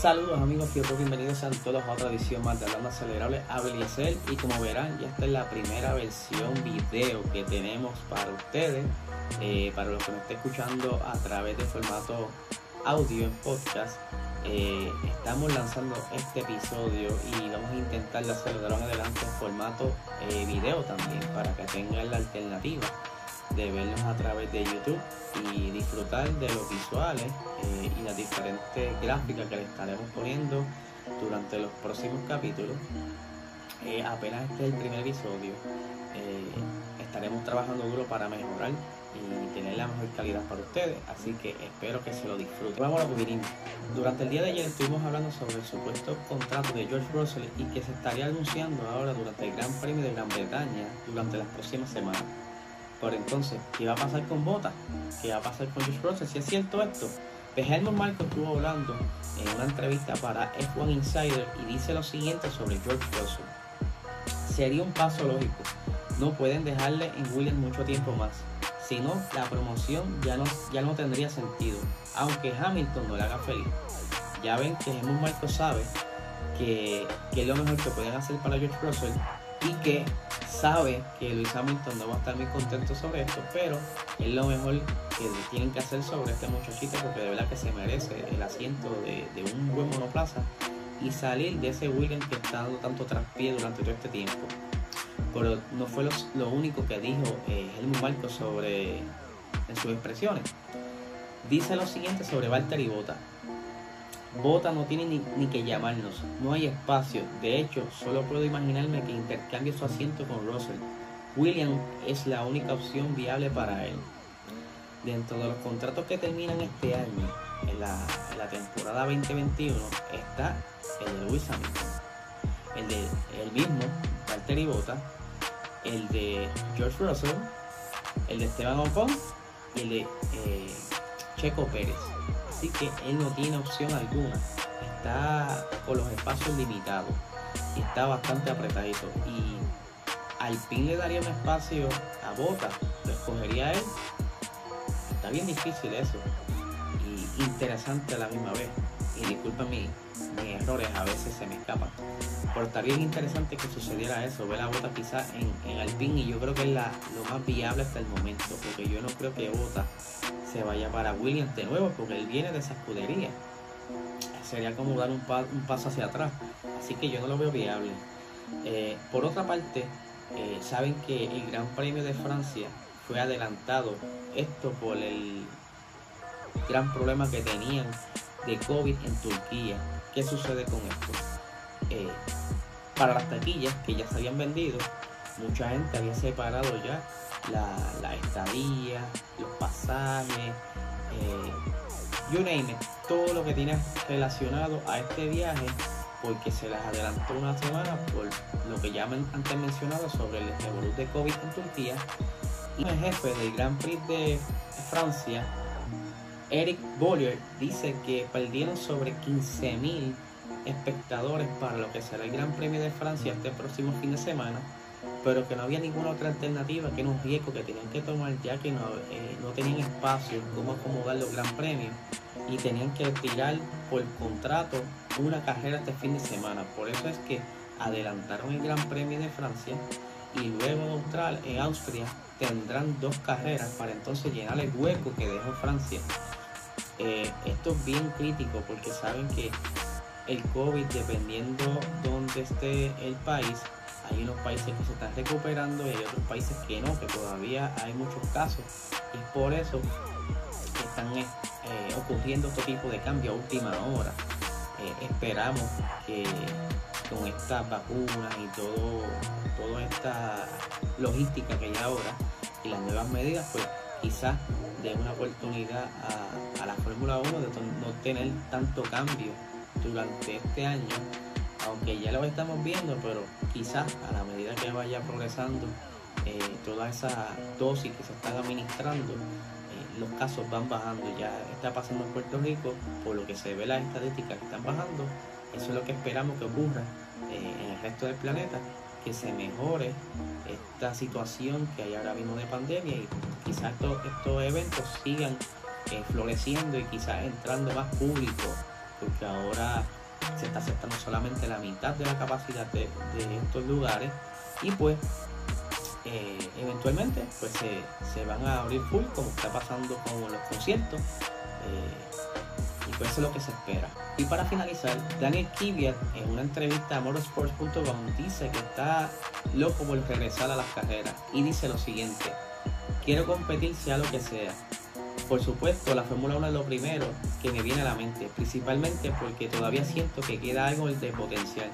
Saludos amigos Fiebre, bienvenidos a todos a otra edición más de Hablando Acelerable Abeliesel y como verán ya esta es la primera versión video que tenemos para ustedes, eh, para los que me estén escuchando a través de formato audio en podcast. eh, estamos lanzando este episodio y vamos a intentar hacerlo de adelante en formato eh, video también para que tengan la alternativa de vernos a través de YouTube y disfrutar de los visuales eh, y las diferentes gráficas que le estaremos poniendo durante los próximos capítulos. Eh, apenas este es el primer episodio, eh, estaremos trabajando duro para mejorar y tener la mejor calidad para ustedes, así que espero que se lo disfruten. Vamos a lo que. Durante el día de ayer estuvimos hablando sobre el supuesto contrato de George Russell y que se estaría anunciando ahora durante el Gran Premio de Gran Bretaña durante las próximas semanas. Por entonces, ¿qué va a pasar con Bota? ¿Qué va a pasar con George Russell? Si es cierto esto, pues Helmut Marko estuvo hablando en una entrevista para F1 Insider y dice lo siguiente sobre George Russell. Sería un paso lógico. No pueden dejarle en Williams mucho tiempo más. Si no, la promoción ya no, ya no tendría sentido. Aunque Hamilton no le haga feliz. Ya ven que Helmut Marko sabe que, que es lo mejor que pueden hacer para George Russell y que sabe que Luis Hamilton no va a estar muy contento sobre esto, pero es lo mejor que tienen que hacer sobre este muchachito porque de verdad que se merece el asiento de, de un buen monoplaza y salir de ese Williams que está dando tanto traspié durante todo este tiempo. Pero no fue lo, lo único que dijo eh, Helmut Marko sobre en sus expresiones. Dice lo siguiente sobre Valtteri Bota. Bota no tiene ni, ni, que llamarnos, no hay espacio. De hecho, solo puedo imaginarme que intercambie su asiento con Russell. William es la única opción viable para él. Dentro de los contratos que terminan este año, en la, en la temporada 2021, está el de Lewis Hamilton, el de el mismo, Valtteri Bota, el de George Russell, el de Esteban Ocon y el de eh, Checo Pérez. Así que él no tiene opción alguna. Está con los espacios limitados y está bastante apretadito. Y Alpine le daría un espacio a Bota, lo escogería él. Está bien difícil eso y interesante a la misma vez. Y disculpa mi, mis errores, a veces se me escapan. Pero está bien interesante que sucediera eso, ver a Bota quizás en, en Alpine y yo creo que es la, lo más viable hasta el momento, porque yo no creo que Bota se vaya para Williams de nuevo porque él viene de esa escudería. Sería como dar un, pa un paso hacia atrás. Así que yo no lo veo viable. Eh, por otra parte, eh, saben que el Gran Premio de Francia fue adelantado. Esto por el gran problema que tenían de COVID en Turquía. ¿Qué sucede con esto? Eh, para las taquillas que ya se habían vendido, mucha gente había separado ya la, la estadía, los pasajes, eh, you name todo lo que tiene relacionado a este viaje, porque se les adelantó una semana por lo que ya antes mencionado sobre el revolú de COVID en Turquía. Y el jefe del Grand Prix de Francia, Eric Bollier, dice que perdieron sobre 15.000 espectadores para lo que será el Gran Premio de Francia este próximo fin de semana pero que no había ninguna otra alternativa que un riesgo que tenían que tomar ya que no, eh, no tenían espacio cómo acomodar los gran premios y tenían que tirar por contrato una carrera este fin de semana. Por eso es que adelantaron el Gran Premio de Francia y luego en Austria tendrán dos carreras para entonces llenar el hueco que dejó Francia. Eh, esto es bien crítico porque saben que el COVID, dependiendo donde esté el país, hay unos países que se están recuperando y hay otros países que no, que todavía hay muchos casos. Y por eso están eh, ocurriendo este tipo de cambios a última hora. Eh, esperamos que con estas vacunas y todo, toda esta logística que hay ahora y las nuevas medidas, pues quizás dé una oportunidad a, a la Fórmula 1 de no tener tanto cambio durante este año aunque ya lo estamos viendo, pero quizás a la medida que vaya progresando eh, toda esa dosis que se están administrando, eh, los casos van bajando. Ya está pasando en Puerto Rico, por lo que se ve las estadísticas que están bajando. Eso es lo que esperamos que ocurra eh, en el resto del planeta, que se mejore esta situación que hay ahora mismo de pandemia y quizás estos, estos eventos sigan floreciendo y quizás entrando más público, porque ahora se está aceptando solamente la mitad de la capacidad de, estos lugares y pues eh, eventualmente pues se, van a abrir full como está pasando con los conciertos eh, es lo que se espera y para finalizar Daniel Kiviat en una entrevista a motorsports.com dice que está loco por regresar a las carreras y dice lo siguiente quiero competir sea lo que sea por supuesto, la Fórmula 1 es lo primero que me viene a la mente, principalmente porque todavía siento que queda algo de potencial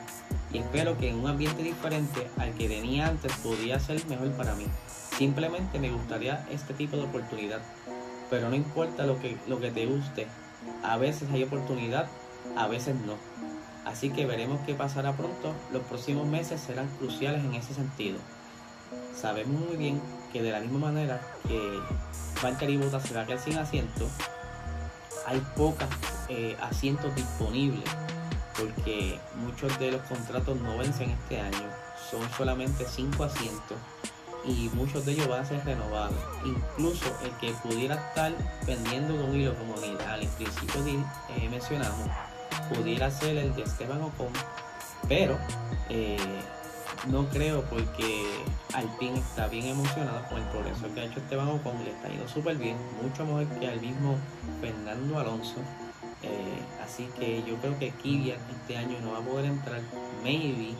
y espero que en un ambiente diferente al que tenía antes podría ser mejor para mí. Simplemente me gustaría este tipo de oportunidad, pero no importa lo que, lo que te guste, a veces hay oportunidad, a veces no. Así que veremos qué pasará pronto, los próximos meses serán cruciales en ese sentido. Sabemos muy bien que de la misma manera que Valtteri Bottas se va a quedar sin asiento, hay pocos eh, asientos disponibles porque muchos de los contratos no vencen este año, son solamente 5 asientos y muchos de ellos van a ser renovados. Incluso el que pudiera estar pendiendo un hilo, como al principio eh, mencionamos, pudiera ser el de Esteban Ocon, pero eh, no creo porque Alpine está bien emocionado con el progreso que ha hecho Esteban Ocon, le está yendo súper bien, mucho mejor que al mismo Fernando Alonso. Eh, así que yo creo que Kvyat este año no va a poder entrar, maybe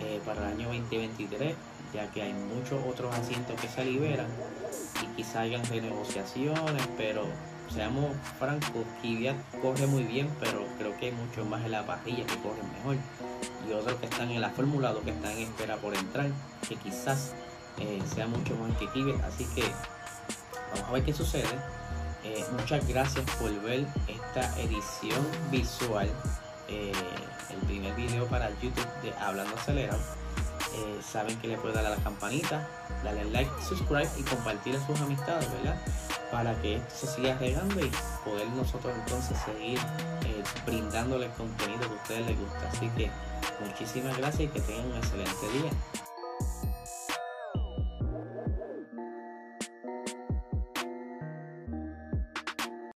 eh, para el año 2023, ya que hay muchos otros asientos que se liberan y quizá hayan renegociaciones, pero seamos francos, Kvyat corre muy bien, pero creo que hay muchos más en la parrilla que corren mejor y otros que están en la Fórmula que están en espera por entrar, que quizás eh, sea mucho más que Kvyat. Así que vamos a ver qué sucede. Eh, muchas gracias por ver esta edición visual, eh, el primer video para YouTube de Hablando Acelerado. Saben que le pueden dar a la campanita, darle like, subscribe y compartir a sus amistades, ¿verdad? Para que esto se siga regando y poder nosotros entonces seguir brindándole el contenido que a ustedes les gusta. Así que Muchísimas gracias y que tengan un excelente día.